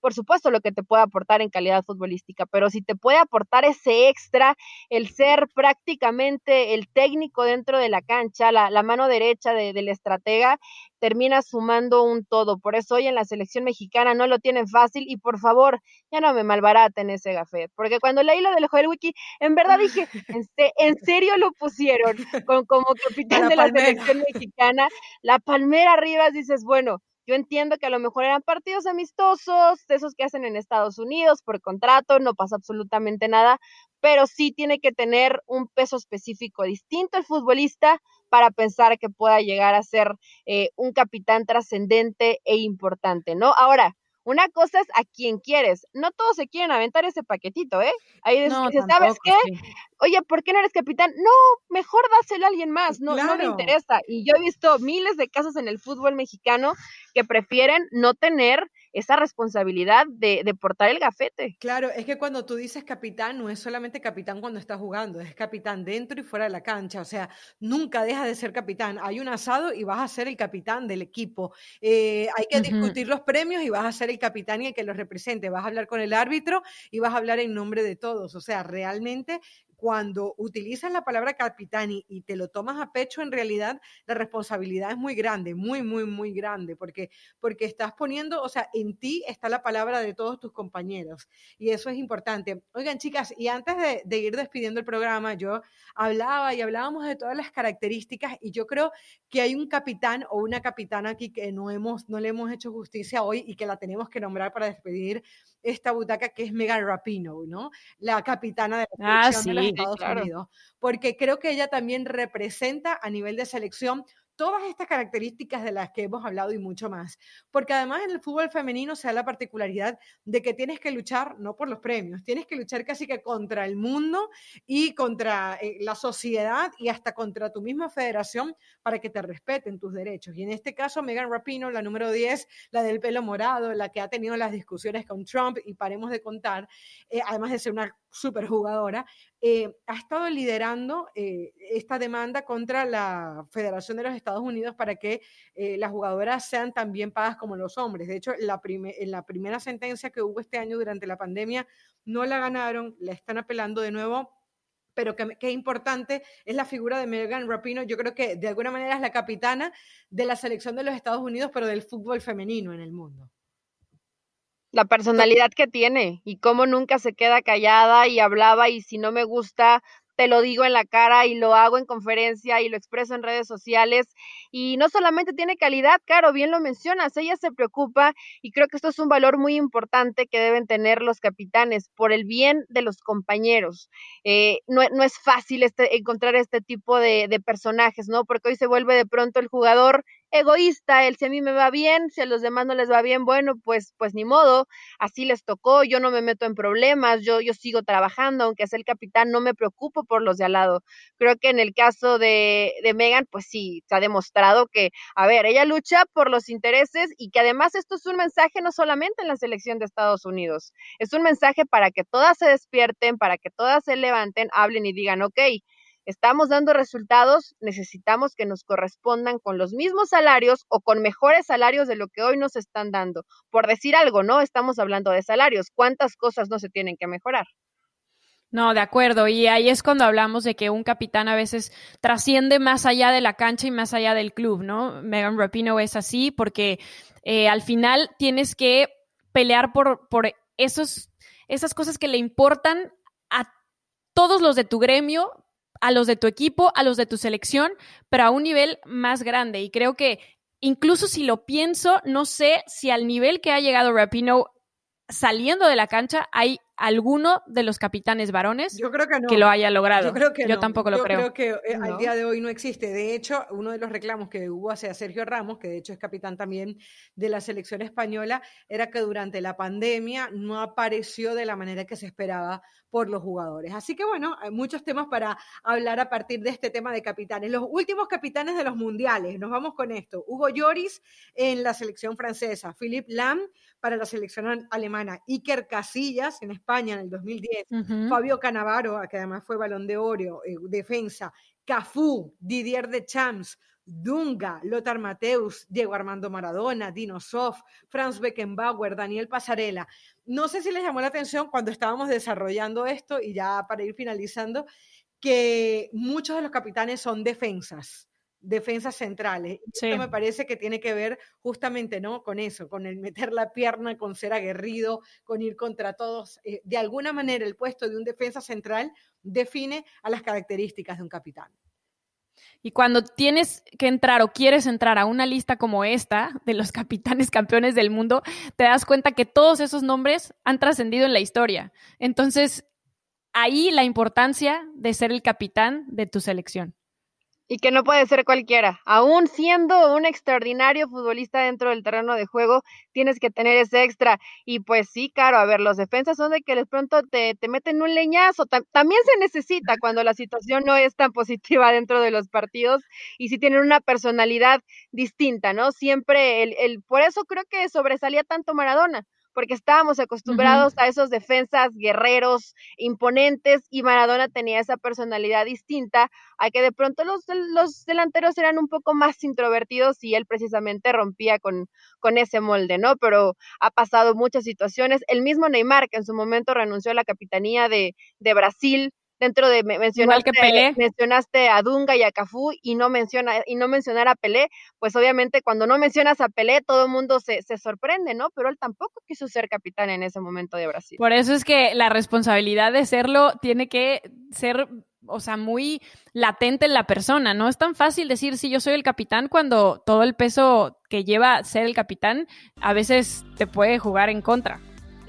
por supuesto, lo que te puede aportar en calidad futbolística, pero si te puede aportar ese extra, el ser prácticamente el técnico dentro de la cancha, la, mano derecha del estratega, termina sumando un todo. Por eso hoy en la selección mexicana no lo tienen fácil y por favor, ya no me malbaraten ese gafet, porque cuando leí lo del Joel Wiki, en verdad dije, [laughs] ¿en, serio lo pusieron con, como capitán de la selección mexicana? La palmera arriba, dices, bueno, yo entiendo que a lo mejor eran partidos amistosos, esos que hacen en Estados Unidos por contrato, no pasa absolutamente nada, pero sí tiene que tener un peso específico distinto el futbolista para pensar que pueda llegar a ser eh, un capitán trascendente e importante, ¿no? Ahora, Una cosa es a quien quieres. No todos se quieren aventar ese paquetito, ¿eh? Ahí es que ¿sabes qué? Oye, ¿por qué no eres capitán? No, mejor dáselo a alguien más, no, no me interesa. Y yo he visto miles de casos en el fútbol mexicano que prefieren no tener esa responsabilidad de, de, portar el gafete. Claro, es que cuando tú dices capitán, no es solamente capitán cuando estás jugando, es capitán dentro y fuera de la cancha, o sea, nunca deja de ser capitán. Hay un asado y vas a ser el capitán del equipo. Eh, hay que discutir los premios y vas a ser el capitán y el que los represente. Vas a hablar con el árbitro y vas a hablar en nombre de todos. O sea, realmente cuando utilizas la palabra capitán y, te lo tomas a pecho, en realidad la responsabilidad es muy grande, muy, muy, muy grande, porque, porque estás poniendo, o sea, en ti está la palabra de todos tus compañeros y eso es importante. Oigan, chicas, y antes de, ir despidiendo el programa, yo hablaba y hablábamos de todas las características y yo creo que hay un capitán o una capitana aquí que no, hemos, no le hemos hecho justicia hoy y que la tenemos que nombrar para despedir esta butaca que es Megan Rapino, ¿no? La capitana de la ah, selección de los Estados Unidos, porque creo que ella también representa a nivel de selección todas estas características de las que hemos hablado y mucho más. Porque además en el fútbol femenino se da la particularidad de que tienes que luchar no por los premios, tienes que luchar casi que contra el mundo y contra eh, la sociedad y hasta contra tu misma federación para que te respeten tus derechos. Y en este caso, Megan Rapino, la número 10, la del pelo morado, la que ha tenido las discusiones con Trump y paremos de contar, eh, además de ser una super jugadora, eh, ha estado liderando eh, esta demanda contra la Federación de los Estados Unidos para que eh, las jugadoras sean también pagas como los hombres. De hecho, la en la primera sentencia que hubo este año durante la pandemia, no la ganaron, la están apelando de nuevo pero qué importante es la figura de Megan Rapino. Yo creo que de alguna manera es la capitana de la selección de los Estados Unidos, pero del fútbol femenino en el mundo la personalidad que tiene y cómo nunca se queda callada y hablaba y si no me gusta, te lo digo en la cara y lo hago en conferencia y lo expreso en redes sociales. Y no solamente tiene calidad, Caro, bien lo mencionas, ella se preocupa y creo que esto es un valor muy importante que deben tener los capitanes por el bien de los compañeros. Eh, no, es fácil este, encontrar este tipo de, de personajes, ¿no? Porque hoy se vuelve de pronto el jugador egoísta, el si a mí me va bien, si a los demás no les va bien, bueno, pues, pues ni modo, así les tocó, yo no me meto en problemas, yo, yo sigo trabajando, aunque sea el capitán, no me preocupo por los de al lado. Creo que en el caso de, de Megan, pues sí, se ha demostrado que, a ver, ella lucha por los intereses y que además esto es un mensaje no solamente en la selección de Estados Unidos, es un mensaje para que todas se despierten, para que todas se levanten, hablen y digan, ok, estamos dando resultados, necesitamos que nos correspondan con los mismos salarios o con mejores salarios de lo que hoy nos están dando. Por decir algo, ¿no? Estamos hablando de salarios. ¿Cuántas cosas no se tienen que mejorar? No, de acuerdo. Y ahí es cuando hablamos de que un capitán a veces trasciende más allá de la cancha y más allá del club, ¿no? Megan Rapino es así porque eh, al final tienes que pelear por, por esos, esas cosas que le importan a todos los de tu gremio, a los de tu equipo, a los de tu selección, pero a un nivel más grande. Y creo que incluso si lo pienso, no sé si al nivel que ha llegado Rapino saliendo de la cancha hay alguno de los capitanes varones Yo creo que, que lo haya logrado. Yo creo que Yo tampoco lo Yo creo. creo que eh, al día de hoy no existe. De hecho, uno de los reclamos que hubo hacia Sergio Ramos, que de hecho es capitán también de la selección española, era que durante la pandemia no apareció de la manera que se esperaba por los jugadores. Así que bueno, hay muchos temas para hablar a partir de este tema de capitanes. Los últimos capitanes de los mundiales, nos vamos con esto. Hugo Lloris en la selección francesa, Philippe Lam para la selección alemana, Iker Casillas en España en el 2010, Fabio Canavaro, que además fue balón de oro, eh, defensa, Cafú, Didier de Champs, Dunga, Lothar Mateus, Diego Armando Maradona, Dino Sof, Franz Beckenbauer, Daniel Pasarela. No sé si les llamó la atención cuando estábamos desarrollando esto y ya para ir finalizando, que muchos de los capitanes son defensas defensas centrales. Esto me parece que tiene que ver justamente ¿no? con eso, con el meter la pierna, con ser aguerrido, con ir contra todos. Eh, de alguna manera el puesto de un defensa central define a las características de un capitán. Y cuando tienes que entrar o quieres entrar a una lista como esta de los [laughs] capitanes campeones del mundo, te das cuenta que todos esos nombres han trascendido en la historia. Entonces, ahí la importancia de ser el capitán de tu selección. Y que no puede ser cualquiera. Aún siendo un extraordinario futbolista dentro del terreno de juego, tienes que tener ese extra. Y pues sí, claro, a ver, los defensas son de que de pronto te, te meten un leñazo. también se necesita cuando la situación no es tan positiva [laughs] dentro de los partidos y si tienen una personalidad distinta, ¿no? Siempre el, el, por eso creo que sobresalía tanto Maradona porque estábamos acostumbrados a esos defensas guerreros, imponentes, y Maradona tenía esa personalidad distinta, a que de pronto los, los delanteros eran un poco más introvertidos y él precisamente rompía con, con ese molde, ¿no? Pero ha pasado muchas situaciones. El mismo Neymar, que en su momento renunció a la capitanía de, de Brasil, dentro de mencionaste, mencionaste a Dunga y a Cafú y no menciona y no mencionar a Pelé, pues obviamente cuando no mencionas a Pelé todo el mundo se, se, sorprende, ¿no? Pero él tampoco quiso ser capitán en ese momento de Brasil. Por eso es que la responsabilidad de serlo tiene que ser o sea, muy latente en la persona. No es tan fácil decir si yo soy el capitán cuando todo el peso que lleva ser el capitán a veces te puede jugar en contra.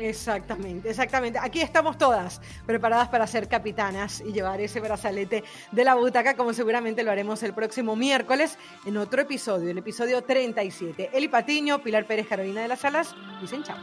Exactamente, exactamente. Aquí estamos todas preparadas para ser capitanas y llevar ese brazalete de la butaca, como seguramente lo haremos el próximo miércoles en otro episodio, el episodio 37. Eli Patiño, Pilar Pérez, Carolina de las Salas, dicen chao.